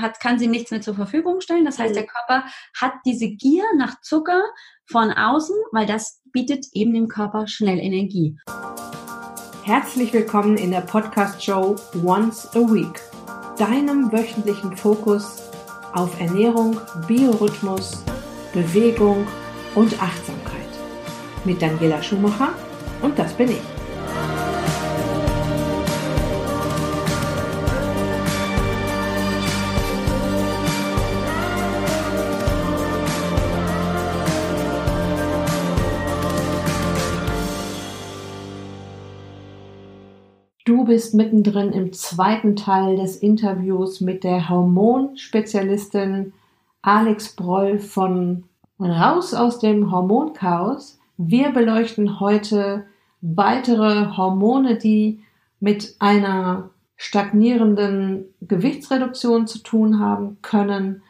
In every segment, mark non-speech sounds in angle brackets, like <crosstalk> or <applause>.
hat, kann sie nichts mehr zur Verfügung stellen. Das heißt, mhm. der Körper hat diese Gier nach Zucker von außen, weil das bietet eben dem Körper schnell Energie. Herzlich willkommen in der Podcast-Show Once a Week, deinem wöchentlichen Fokus auf Ernährung, Biorhythmus, Bewegung und Achtsamkeit. Mit Daniela Schumacher und das bin ich. Du bist mittendrin im zweiten Teil des Interviews mit der Hormonspezialistin Alex Broll von Raus aus dem Hormonchaos. Wir beleuchten heute weitere Hormone, die mit einer stagnierenden Gewichtsreduktion zu tun haben können.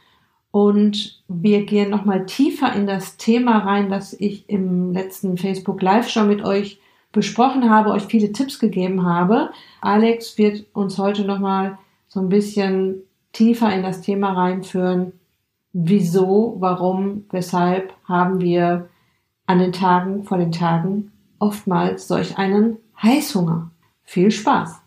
Und wir gehen nochmal tiefer in das Thema rein, das ich im letzten Facebook Live schon mit euch besprochen habe, euch viele Tipps gegeben habe. Alex wird uns heute nochmal so ein bisschen tiefer in das Thema reinführen. Wieso, warum, weshalb haben wir an den Tagen vor den Tagen oftmals solch einen Heißhunger? Viel Spaß!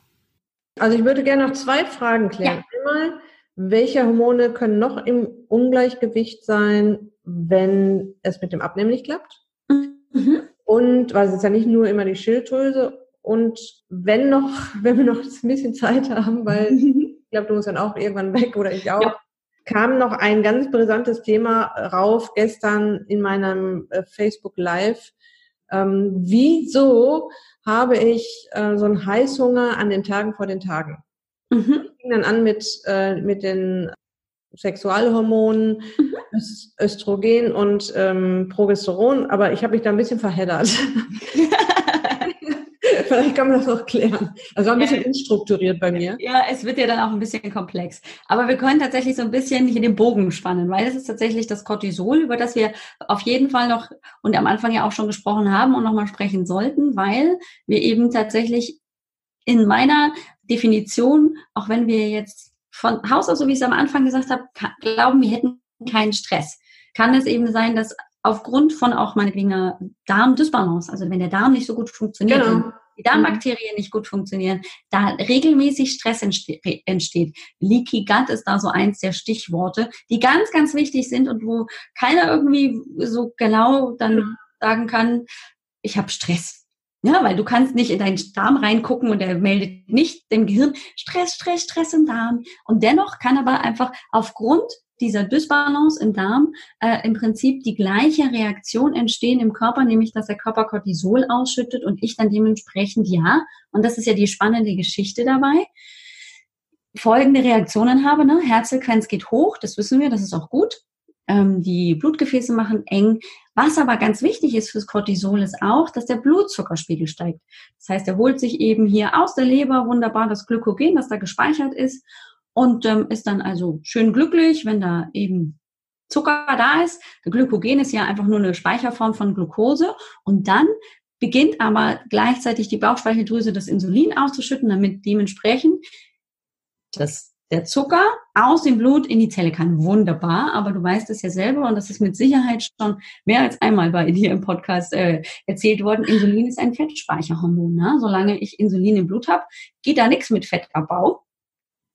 Also ich würde gerne noch zwei Fragen klären. Ja. Einmal, welche Hormone können noch im Ungleichgewicht sein, wenn es mit dem Abnehmen nicht klappt? Mhm. Und, weil es ist ja nicht nur immer die Schilddrüse. Und wenn noch, <laughs> wenn wir noch ein bisschen Zeit haben, weil <laughs> ich glaube, du musst dann auch irgendwann weg oder ich auch, ja. kam noch ein ganz brisantes Thema rauf gestern in meinem äh, Facebook Live. Ähm, wieso habe ich äh, so einen Heißhunger an den Tagen vor den Tagen? Mhm. Ich fing dann an mit, äh, mit den Sexualhormonen, mhm. Östrogen und ähm, Progesteron, aber ich habe mich da ein bisschen verheddert. <laughs> Vielleicht kann man das noch klären. Also ein bisschen unstrukturiert bei mir. Ja, es wird ja dann auch ein bisschen komplex. Aber wir können tatsächlich so ein bisschen hier den Bogen spannen, weil es ist tatsächlich das Cortisol, über das wir auf jeden Fall noch und am Anfang ja auch schon gesprochen haben und nochmal sprechen sollten, weil wir eben tatsächlich in meiner Definition, auch wenn wir jetzt von Haus aus, so wie ich es am Anfang gesagt habe, glauben, wir hätten keinen Stress. Kann es eben sein, dass aufgrund von auch meinetwegen einer Darmdysbalance, also wenn der Darm nicht so gut funktioniert, genau. die Darmbakterien nicht gut funktionieren, da regelmäßig Stress entsteht. Leaky Gut ist da so eins der Stichworte, die ganz, ganz wichtig sind und wo keiner irgendwie so genau dann sagen kann, ich habe Stress. Ja, weil du kannst nicht in deinen Darm reingucken und er meldet nicht dem Gehirn Stress, Stress, Stress im Darm. Und dennoch kann aber einfach aufgrund dieser Dysbalance im Darm äh, im Prinzip die gleiche Reaktion entstehen im Körper, nämlich dass der Körper Cortisol ausschüttet und ich dann dementsprechend ja, und das ist ja die spannende Geschichte dabei, folgende Reaktionen habe. Ne? Herzfrequenz geht hoch, das wissen wir, das ist auch gut. Ähm, die Blutgefäße machen eng. Was aber ganz wichtig ist fürs Cortisol ist auch, dass der Blutzuckerspiegel steigt. Das heißt, er holt sich eben hier aus der Leber wunderbar das Glykogen, das da gespeichert ist und ähm, ist dann also schön glücklich, wenn da eben Zucker da ist. Der Glykogen ist ja einfach nur eine Speicherform von Glucose und dann beginnt aber gleichzeitig die Bauchspeicheldrüse das Insulin auszuschütten, damit dementsprechend das der Zucker aus dem Blut in die Zelle kann. Wunderbar, aber du weißt es ja selber und das ist mit Sicherheit schon mehr als einmal bei dir im Podcast äh, erzählt worden. Insulin ist ein Fettspeicherhormon. Ne? Solange ich Insulin im Blut habe, geht da nichts mit Fettabbau.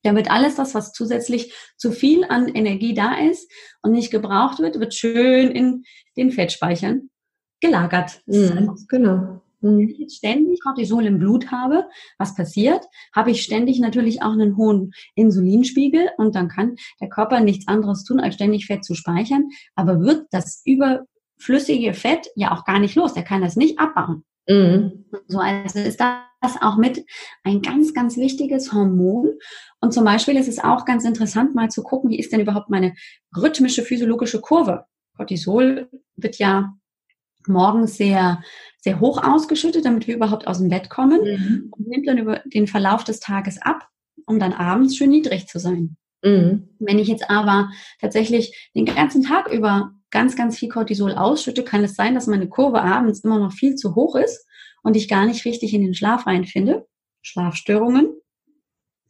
Da wird alles das, was zusätzlich zu viel an Energie da ist und nicht gebraucht wird, wird schön in den Fettspeichern gelagert. Mhm, genau. Wenn ich jetzt ständig Cortisol im Blut habe, was passiert? Habe ich ständig natürlich auch einen hohen Insulinspiegel und dann kann der Körper nichts anderes tun, als ständig Fett zu speichern, aber wird das überflüssige Fett ja auch gar nicht los. Der kann das nicht abbauen. Mhm. So, also ist das auch mit ein ganz, ganz wichtiges Hormon. Und zum Beispiel ist es auch ganz interessant, mal zu gucken, wie ist denn überhaupt meine rhythmische physiologische Kurve? Cortisol wird ja morgens sehr, sehr hoch ausgeschüttet, damit wir überhaupt aus dem Bett kommen mhm. und nimmt dann über den Verlauf des Tages ab, um dann abends schön niedrig zu sein. Mhm. Wenn ich jetzt aber tatsächlich den ganzen Tag über ganz, ganz viel Cortisol ausschütte, kann es sein, dass meine Kurve abends immer noch viel zu hoch ist und ich gar nicht richtig in den Schlaf reinfinde. Schlafstörungen.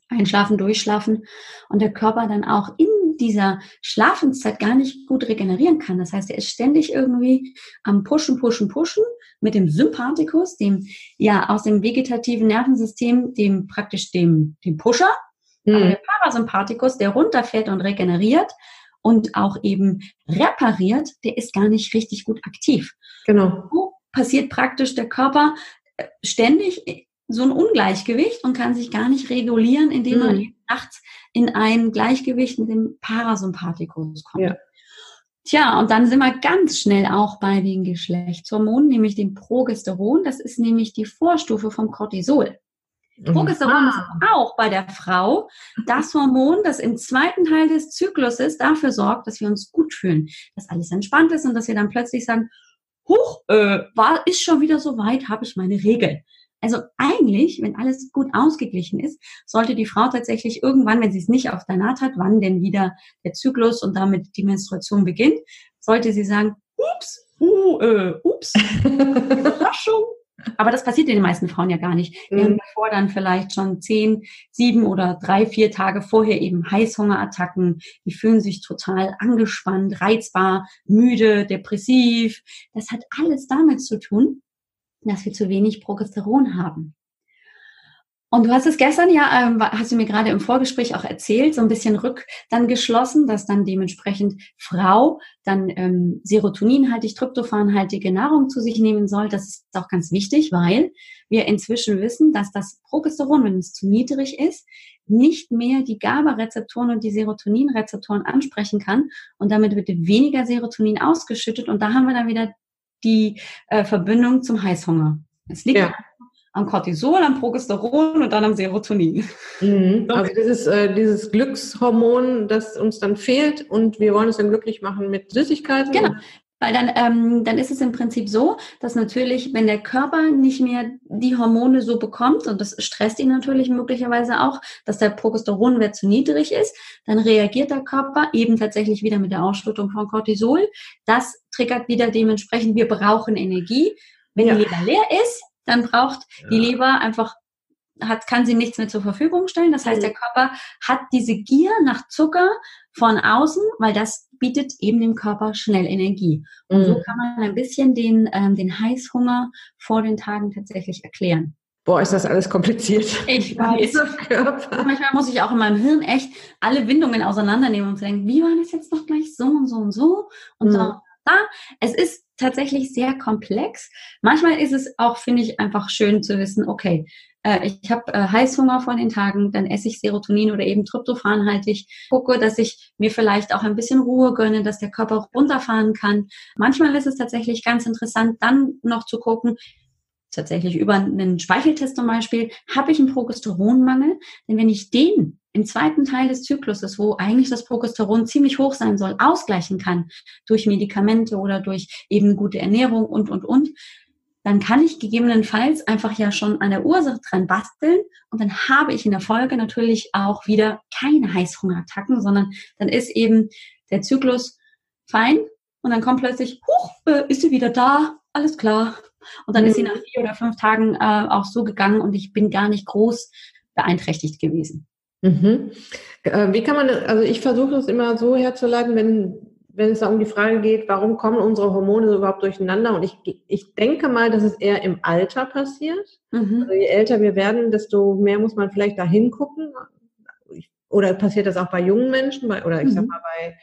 einschlafen, durchschlafen und der Körper dann auch in dieser Schlafenszeit gar nicht gut regenerieren kann. Das heißt, er ist ständig irgendwie am Pushen, Pushen, Pushen mit dem Sympathikus, dem ja aus dem vegetativen Nervensystem, dem praktisch dem, dem Pusher, mhm. aber der Parasympathikus, der runterfährt und regeneriert und auch eben repariert, der ist gar nicht richtig gut aktiv. Genau. So passiert praktisch der Körper äh, ständig so ein Ungleichgewicht und kann sich gar nicht regulieren, indem mhm. man nachts in ein Gleichgewicht mit dem Parasympathikus kommt. Ja. Tja, und dann sind wir ganz schnell auch bei den Geschlechtshormonen, nämlich dem Progesteron. Das ist nämlich die Vorstufe vom Cortisol. Progesteron ist auch bei der Frau das Hormon, das im zweiten Teil des Zykluses dafür sorgt, dass wir uns gut fühlen, dass alles entspannt ist und dass wir dann plötzlich sagen, huch, äh, war, ist schon wieder so weit, habe ich meine Regel. Also eigentlich, wenn alles gut ausgeglichen ist, sollte die Frau tatsächlich irgendwann, wenn sie es nicht auf der Naht hat, wann denn wieder der Zyklus und damit die Menstruation beginnt, sollte sie sagen, ups, uh, äh, ups, <laughs> Überraschung. Aber das passiert in den meisten Frauen ja gar nicht. Die mhm. haben davor dann vielleicht schon zehn, sieben oder drei, vier Tage vorher eben Heißhungerattacken. Die fühlen sich total angespannt, reizbar, müde, depressiv. Das hat alles damit zu tun, dass wir zu wenig Progesteron haben. Und du hast es gestern ja, ähm, hast du mir gerade im Vorgespräch auch erzählt, so ein bisschen rück dann geschlossen, dass dann dementsprechend Frau dann ähm, serotoninhaltig, tryptophanhaltige Nahrung zu sich nehmen soll. Das ist auch ganz wichtig, weil wir inzwischen wissen, dass das Progesteron, wenn es zu niedrig ist, nicht mehr die GABA-Rezeptoren und die Serotoninrezeptoren ansprechen kann und damit wird weniger Serotonin ausgeschüttet und da haben wir dann wieder die äh, Verbindung zum Heißhunger. Es liegt ja. am Cortisol, am Progesteron und dann am Serotonin. Mhm. Also dieses, äh, dieses Glückshormon, das uns dann fehlt und wir wollen es dann glücklich machen mit Süßigkeiten. Genau. Weil dann, ähm, dann ist es im Prinzip so, dass natürlich, wenn der Körper nicht mehr die Hormone so bekommt, und das stresst ihn natürlich möglicherweise auch, dass der Progesteronwert zu niedrig ist, dann reagiert der Körper eben tatsächlich wieder mit der Ausschüttung von Cortisol. Das triggert wieder dementsprechend, wir brauchen Energie. Wenn ja. die Leber leer ist, dann braucht ja. die Leber einfach hat, kann sie nichts mehr zur Verfügung stellen. Das heißt, mhm. der Körper hat diese Gier nach Zucker von außen, weil das bietet eben dem Körper schnell Energie. Und mhm. so kann man ein bisschen den, ähm, den Heißhunger vor den Tagen tatsächlich erklären. Boah, ist das alles kompliziert. Ich <laughs> weiß. Manchmal muss ich auch in meinem Hirn echt alle Windungen auseinandernehmen und denken, wie war das jetzt noch gleich so und so und so und mhm. da. Es ist tatsächlich sehr komplex. Manchmal ist es auch, finde ich, einfach schön zu wissen, okay, äh, ich habe äh, Heißhunger vor den Tagen, dann esse ich Serotonin oder eben tryptophanhaltig, gucke, dass ich mir vielleicht auch ein bisschen Ruhe gönne, dass der Körper runterfahren kann. Manchmal ist es tatsächlich ganz interessant, dann noch zu gucken, tatsächlich über einen Speicheltest zum Beispiel, habe ich einen Progesteronmangel? Denn wenn ich den im zweiten Teil des Zykluses, wo eigentlich das Progesteron ziemlich hoch sein soll, ausgleichen kann durch Medikamente oder durch eben gute Ernährung und, und, und, dann kann ich gegebenenfalls einfach ja schon an der Ursache dran basteln und dann habe ich in der Folge natürlich auch wieder keine Heißhungerattacken, sondern dann ist eben der Zyklus fein und dann kommt plötzlich, huch, äh, ist sie wieder da, alles klar. Und dann mhm. ist sie mhm. nach vier oder fünf Tagen äh, auch so gegangen und ich bin gar nicht groß beeinträchtigt gewesen. Mhm. Äh, wie kann man, also ich versuche es immer so herzuleiten, wenn wenn es da um die Frage geht, warum kommen unsere Hormone so überhaupt durcheinander? Und ich, ich denke mal, dass es eher im Alter passiert. Mhm. Also je älter wir werden, desto mehr muss man vielleicht da hingucken. Oder passiert das auch bei jungen Menschen, bei, oder ich mhm. sag mal bei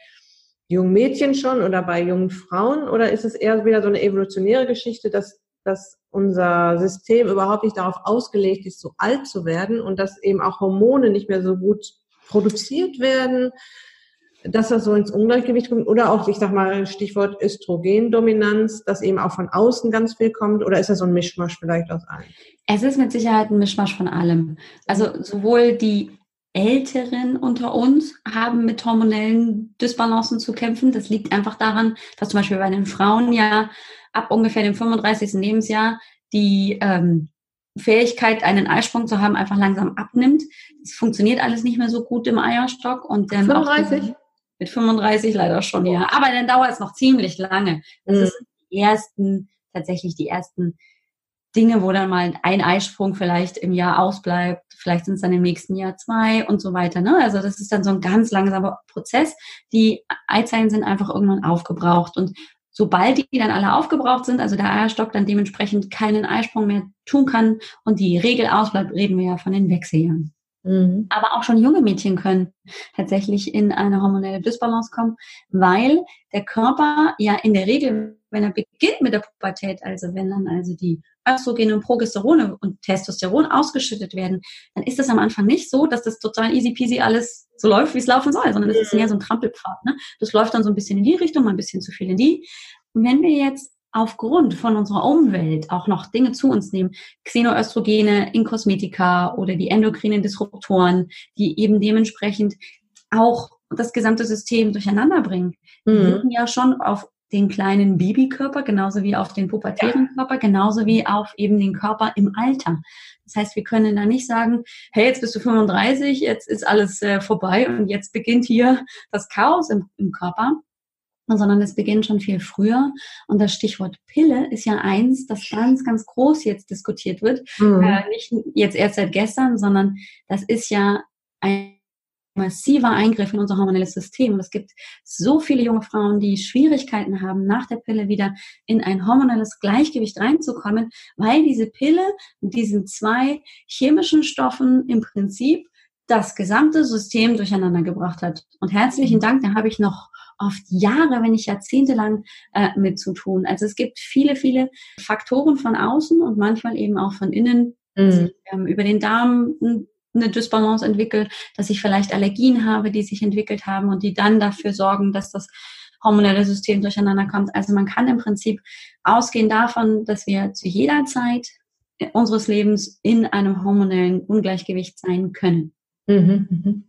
jungen Mädchen schon oder bei jungen Frauen? Oder ist es eher wieder so eine evolutionäre Geschichte, dass, dass unser System überhaupt nicht darauf ausgelegt ist, so alt zu werden und dass eben auch Hormone nicht mehr so gut produziert werden? dass das so ins Ungleichgewicht kommt oder auch, ich sag mal, Stichwort Östrogendominanz, dass eben auch von außen ganz viel kommt oder ist das so ein Mischmasch vielleicht aus allem? Es ist mit Sicherheit ein Mischmasch von allem. Also sowohl die Älteren unter uns haben mit hormonellen Dysbalancen zu kämpfen. Das liegt einfach daran, dass zum Beispiel bei den Frauen ja ab ungefähr dem 35. Lebensjahr die ähm, Fähigkeit, einen Eisprung zu haben, einfach langsam abnimmt. Es funktioniert alles nicht mehr so gut im Eierstock und ähm, 35? Mit 35 leider schon, ja. Aber dann dauert es noch ziemlich lange. Das mhm. sind die ersten, tatsächlich die ersten Dinge, wo dann mal ein Eisprung vielleicht im Jahr ausbleibt, vielleicht sind es dann im nächsten Jahr zwei und so weiter. Ne? Also das ist dann so ein ganz langsamer Prozess. Die Eizellen sind einfach irgendwann aufgebraucht und sobald die dann alle aufgebraucht sind, also der Eierstock dann dementsprechend keinen Eisprung mehr tun kann und die Regel ausbleibt, reden wir ja von den Wechseljahren. Mhm. Aber auch schon junge Mädchen können tatsächlich in eine hormonelle Dysbalance kommen, weil der Körper ja in der Regel, wenn er beginnt mit der Pubertät, also wenn dann also die Östrogene und Progesterone und Testosteron ausgeschüttet werden, dann ist das am Anfang nicht so, dass das total easy peasy alles so läuft, wie es laufen soll, sondern das ist mehr so ein Trampelpfad. Ne? Das läuft dann so ein bisschen in die Richtung, mal ein bisschen zu viel in die. Und wenn wir jetzt aufgrund von unserer Umwelt auch noch Dinge zu uns nehmen, Xenoöstrogene in Kosmetika oder die endokrinen Disruptoren, die eben dementsprechend auch das gesamte System durcheinander bringen, mhm. wirken ja schon auf den kleinen Babykörper, genauso wie auf den pubertären Körper, genauso wie auf eben den Körper im Alter. Das heißt, wir können da nicht sagen, hey, jetzt bist du 35, jetzt ist alles äh, vorbei und jetzt beginnt hier das Chaos im, im Körper, sondern es beginnt schon viel früher. Und das Stichwort Pille ist ja eins, das ganz, ganz groß jetzt diskutiert wird. Mhm. Äh, nicht jetzt erst seit gestern, sondern das ist ja ein massiver Eingriff in unser hormonelles System. Und es gibt so viele junge Frauen, die Schwierigkeiten haben, nach der Pille wieder in ein hormonelles Gleichgewicht reinzukommen, weil diese Pille mit diesen zwei chemischen Stoffen im Prinzip das gesamte System durcheinander gebracht hat. Und herzlichen. Dank, da habe ich noch oft Jahre, wenn nicht Jahrzehnte lang äh, mit zu tun. Also es gibt viele, viele Faktoren von außen und manchmal eben auch von innen, mhm. sich, ähm, über den Darm eine Dysbalance entwickelt, dass ich vielleicht Allergien habe, die sich entwickelt haben und die dann dafür sorgen, dass das hormonelle System durcheinander kommt. Also man kann im Prinzip ausgehen davon, dass wir zu jeder Zeit unseres Lebens in einem hormonellen Ungleichgewicht sein können. Mhm, mhm.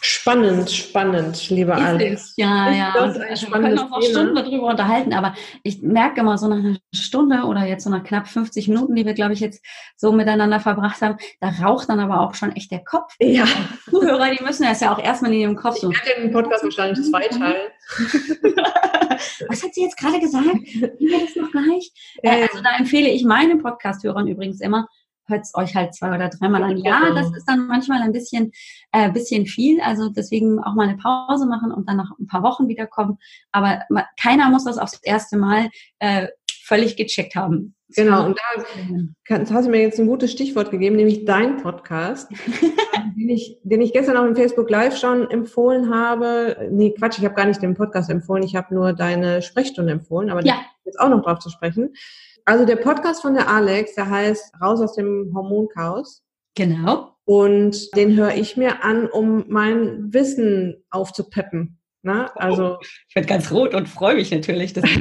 Spannend, spannend, lieber Alex. Ja, ja. Das also, wir können auch noch Stunden darüber unterhalten, aber ich merke immer so nach einer Stunde oder jetzt so nach knapp 50 Minuten, die wir, glaube ich, jetzt so miteinander verbracht haben, da raucht dann aber auch schon echt der Kopf. Ja. Zuhörer, die müssen das ja auch erstmal in ihrem Kopf so. Ich werde den Podcast wahrscheinlich zweiteilen. <laughs> Was hat sie jetzt gerade gesagt? Wie wir das noch gleich? Ja, also da empfehle ich meinen Podcast-Hörern übrigens immer, hört es euch halt zwei oder dreimal an. Ja, das ist dann manchmal ein bisschen, äh, bisschen viel. Also deswegen auch mal eine Pause machen und dann nach ein paar Wochen wiederkommen. Aber keiner muss das aufs erste Mal äh, völlig gecheckt haben. Genau, und da hast du mir jetzt ein gutes Stichwort gegeben, nämlich dein Podcast, <laughs> den, ich, den ich gestern auch im Facebook Live schon empfohlen habe. Nee, Quatsch, ich habe gar nicht den Podcast empfohlen, ich habe nur deine Sprechstunde empfohlen, aber ja. jetzt auch noch drauf zu sprechen. Also der Podcast von der Alex, der heißt Raus aus dem Hormonchaos. Genau. Und den höre ich mir an, um mein Wissen aufzupeppen. Ne? Also ich werde ganz rot und freue mich natürlich. Dass <laughs> <laughs> ich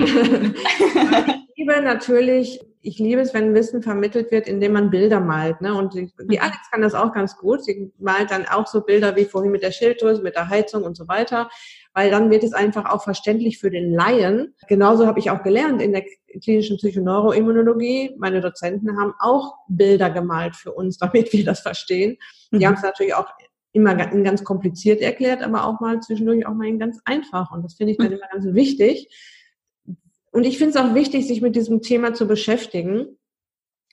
liebe natürlich, ich liebe es, wenn Wissen vermittelt wird, indem man Bilder malt. Ne? Und die, die mhm. Alex kann das auch ganz gut. Sie malt dann auch so Bilder wie vorhin mit der Schilddrüse, mit der Heizung und so weiter weil dann wird es einfach auch verständlich für den Laien. Genauso habe ich auch gelernt in der klinischen Psychoneuroimmunologie. Meine Dozenten haben auch Bilder gemalt für uns, <laughs> damit wir das verstehen. Die mhm. haben es natürlich auch immer ganz kompliziert erklärt, aber auch mal zwischendurch auch mal ganz einfach. Und das finde ich dann mhm. immer ganz wichtig. Und ich finde es auch wichtig, sich mit diesem Thema zu beschäftigen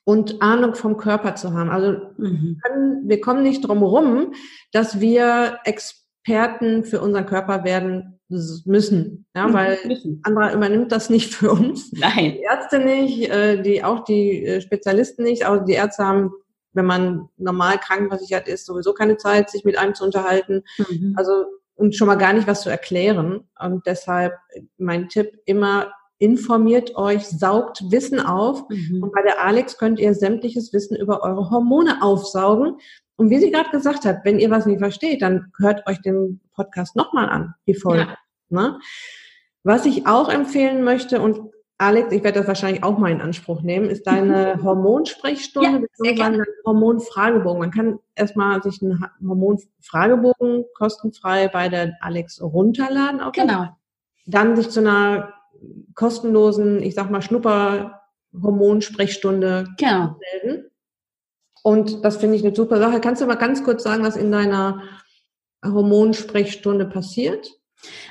und Ahnung vom Körper zu haben. Also mhm. können, wir kommen nicht drum herum, dass wir Experten Experten für unseren Körper werden müssen, ja, mhm, weil müssen. anderer übernimmt das nicht für uns. Nein. Die Ärzte nicht, äh, die auch die äh, Spezialisten nicht, auch die Ärzte haben, wenn man normal krankenversichert ist, sowieso keine Zeit, sich mit einem zu unterhalten. Mhm. Also und schon mal gar nicht was zu erklären. Und deshalb mein Tipp immer informiert euch, saugt Wissen auf. Mhm. Und bei der Alex könnt ihr sämtliches Wissen über eure Hormone aufsaugen. Und wie sie gerade gesagt hat, wenn ihr was nicht versteht, dann hört euch den Podcast nochmal an, die Folge. Ja. Ne? Was ich auch empfehlen möchte, und Alex, ich werde das wahrscheinlich auch mal in Anspruch nehmen, ist deine <laughs> Hormonsprechstunde ja, bzw. Hormonfragebogen. Man kann erstmal sich einen Hormonfragebogen kostenfrei bei der Alex runterladen. Auch genau. Dann sich zu einer kostenlosen, ich sag mal, Schnupper-Hormonsprechstunde genau. melden. Und das finde ich eine super Sache. Kannst du mal ganz kurz sagen, was in deiner Hormonsprechstunde passiert?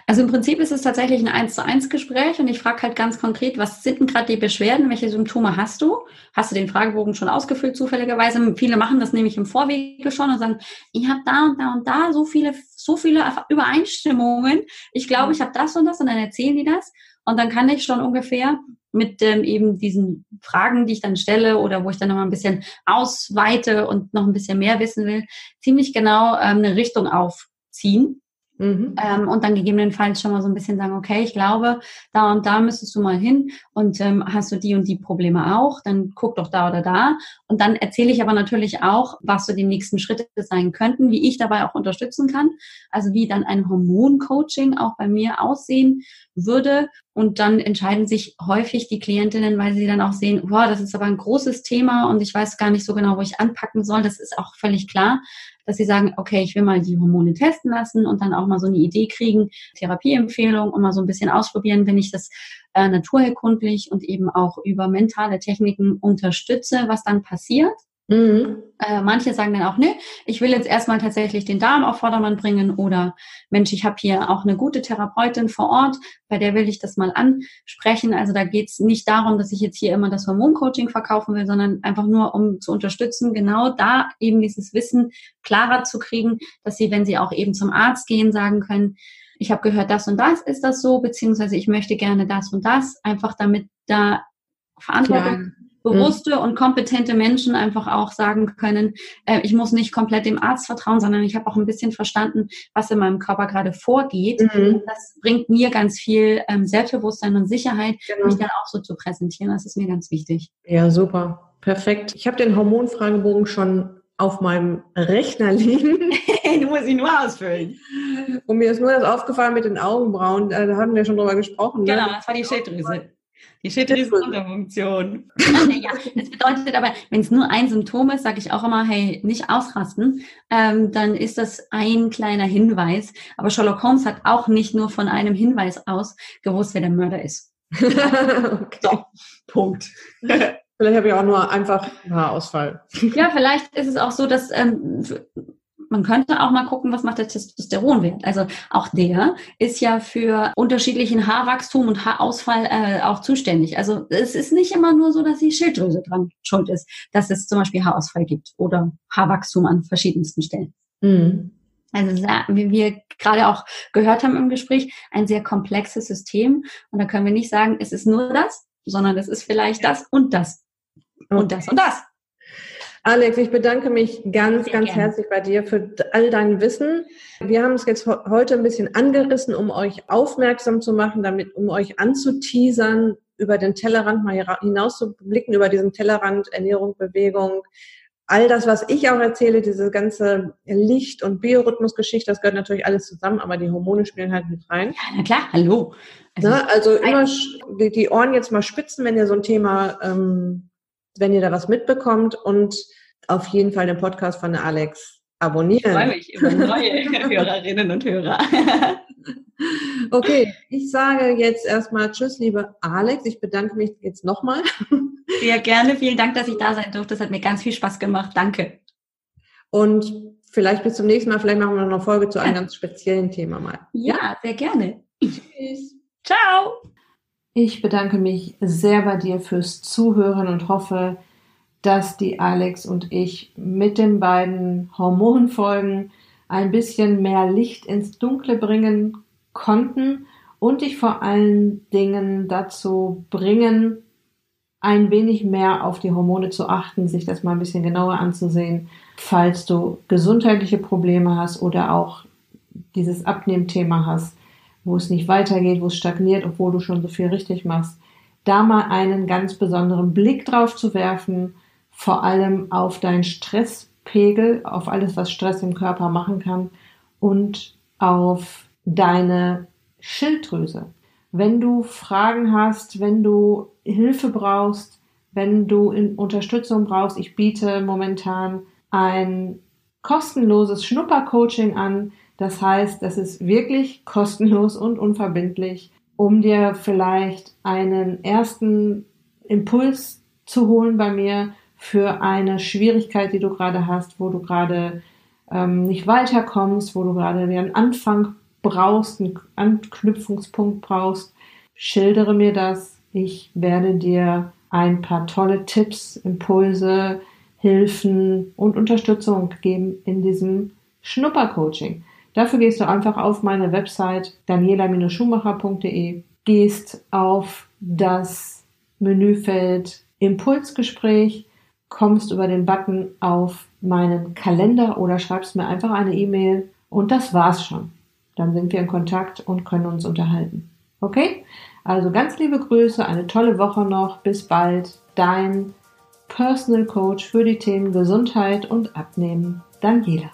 Also im Prinzip ist es tatsächlich ein 1 zu 1 Gespräch und ich frage halt ganz konkret, was sind denn gerade die Beschwerden, welche Symptome hast du? Hast du den Fragebogen schon ausgefüllt zufälligerweise? Viele machen das nämlich im Vorwege schon und sagen, ich habe da und da und da so viele, so viele Übereinstimmungen. Ich glaube, ich habe das und das und dann erzählen die das und dann kann ich schon ungefähr mit ähm, eben diesen Fragen, die ich dann stelle oder wo ich dann noch mal ein bisschen ausweite und noch ein bisschen mehr wissen will, ziemlich genau ähm, eine Richtung aufziehen Mhm. Ähm, und dann gegebenenfalls schon mal so ein bisschen sagen, okay, ich glaube, da und da müsstest du mal hin und ähm, hast du die und die Probleme auch, dann guck doch da oder da. Und dann erzähle ich aber natürlich auch, was so die nächsten Schritte sein könnten, wie ich dabei auch unterstützen kann. Also wie dann ein Hormoncoaching auch bei mir aussehen würde. Und dann entscheiden sich häufig die Klientinnen, weil sie dann auch sehen, wow, das ist aber ein großes Thema und ich weiß gar nicht so genau, wo ich anpacken soll. Das ist auch völlig klar dass sie sagen, okay, ich will mal die Hormone testen lassen und dann auch mal so eine Idee kriegen, Therapieempfehlung und mal so ein bisschen ausprobieren, wenn ich das äh, naturherkundlich und eben auch über mentale Techniken unterstütze, was dann passiert. Mhm. Äh, manche sagen dann auch, ne, ich will jetzt erstmal tatsächlich den Darm auf Vordermann bringen oder Mensch, ich habe hier auch eine gute Therapeutin vor Ort, bei der will ich das mal ansprechen. Also da geht es nicht darum, dass ich jetzt hier immer das Hormoncoaching verkaufen will, sondern einfach nur, um zu unterstützen, genau da eben dieses Wissen klarer zu kriegen, dass sie, wenn sie auch eben zum Arzt gehen, sagen können, ich habe gehört, das und das ist das so, beziehungsweise ich möchte gerne das und das, einfach damit da Verantwortung bewusste und kompetente Menschen einfach auch sagen können, äh, ich muss nicht komplett dem Arzt vertrauen, sondern ich habe auch ein bisschen verstanden, was in meinem Körper gerade vorgeht. Mhm. Das bringt mir ganz viel ähm, Selbstbewusstsein und Sicherheit, genau. mich dann auch so zu präsentieren. Das ist mir ganz wichtig. Ja, super. Perfekt. Ich habe den Hormonfragebogen schon auf meinem Rechner liegen. <laughs> du musst ihn nur ausfüllen. Und mir ist nur das aufgefallen mit den Augenbrauen. Da hatten wir schon drüber gesprochen. Ne? Genau, ne? das war die Schilddrüse. Die Schilddrüsenunterfunktion. ja, das bedeutet aber, wenn es nur ein Symptom ist, sage ich auch immer, hey, nicht ausrasten, ähm, dann ist das ein kleiner Hinweis. Aber Sherlock Holmes hat auch nicht nur von einem Hinweis aus gewusst, wer der Mörder ist. okay. So, Punkt. Vielleicht habe ich auch nur einfach Haarausfall. Ja, vielleicht ist es auch so, dass ähm, man könnte auch mal gucken, was macht der Testosteronwert. Also auch der ist ja für unterschiedlichen Haarwachstum und Haarausfall äh, auch zuständig. Also es ist nicht immer nur so, dass die Schilddrüse dran schuld ist, dass es zum Beispiel Haarausfall gibt oder Haarwachstum an verschiedensten Stellen. Mhm. Also wie wir gerade auch gehört haben im Gespräch, ein sehr komplexes System. Und da können wir nicht sagen, es ist nur das, sondern es ist vielleicht das und das und das und das. Alex, ich bedanke mich ganz, Sehr ganz gerne. herzlich bei dir für all dein Wissen. Wir haben es jetzt heute ein bisschen angerissen, um euch aufmerksam zu machen, damit, um euch anzuteasern, über den Tellerrand mal hinaus zu blicken, über diesen Tellerrand Ernährung, Bewegung, all das, was ich auch erzähle, diese ganze Licht- und Biorhythmusgeschichte, das gehört natürlich alles zusammen, aber die Hormone spielen halt mit rein. Ja, na klar, hallo. Also, Na, also immer die Ohren jetzt mal spitzen, wenn ihr so ein Thema ähm, wenn ihr da was mitbekommt und auf jeden Fall den Podcast von Alex abonnieren. Ich freue mich über neue <laughs> Hörerinnen und Hörer. <laughs> okay, ich sage jetzt erstmal Tschüss, liebe Alex. Ich bedanke mich jetzt nochmal. <laughs> Sehr gerne. Vielen Dank, dass ich da sein durfte. Das hat mir ganz viel Spaß gemacht. Danke. Und vielleicht bis zum nächsten Mal. Vielleicht machen wir noch eine Folge zu einem ganz speziellen Thema mal. Ja, sehr gerne. Tschüss. Ciao. Ich bedanke mich sehr bei dir fürs Zuhören und hoffe, dass die Alex und ich mit den beiden Hormonfolgen ein bisschen mehr Licht ins Dunkle bringen konnten und dich vor allen Dingen dazu bringen, ein wenig mehr auf die Hormone zu achten, sich das mal ein bisschen genauer anzusehen, falls du gesundheitliche Probleme hast oder auch dieses Abnehmthema hast wo es nicht weitergeht, wo es stagniert, obwohl du schon so viel richtig machst, da mal einen ganz besonderen Blick drauf zu werfen, vor allem auf deinen Stresspegel, auf alles, was Stress im Körper machen kann und auf deine Schilddrüse. Wenn du Fragen hast, wenn du Hilfe brauchst, wenn du Unterstützung brauchst, ich biete momentan ein kostenloses Schnuppercoaching an, das heißt, das ist wirklich kostenlos und unverbindlich, um dir vielleicht einen ersten Impuls zu holen bei mir für eine Schwierigkeit, die du gerade hast, wo du gerade ähm, nicht weiterkommst, wo du gerade einen Anfang brauchst, einen Anknüpfungspunkt brauchst, schildere mir das. Ich werde dir ein paar tolle Tipps, Impulse, Hilfen und Unterstützung geben in diesem Schnuppercoaching. Dafür gehst du einfach auf meine Website daniela-schumacher.de, gehst auf das Menüfeld Impulsgespräch, kommst über den Button auf meinen Kalender oder schreibst mir einfach eine E-Mail und das war's schon. Dann sind wir in Kontakt und können uns unterhalten. Okay? Also ganz liebe Grüße, eine tolle Woche noch. Bis bald. Dein Personal Coach für die Themen Gesundheit und Abnehmen, Daniela.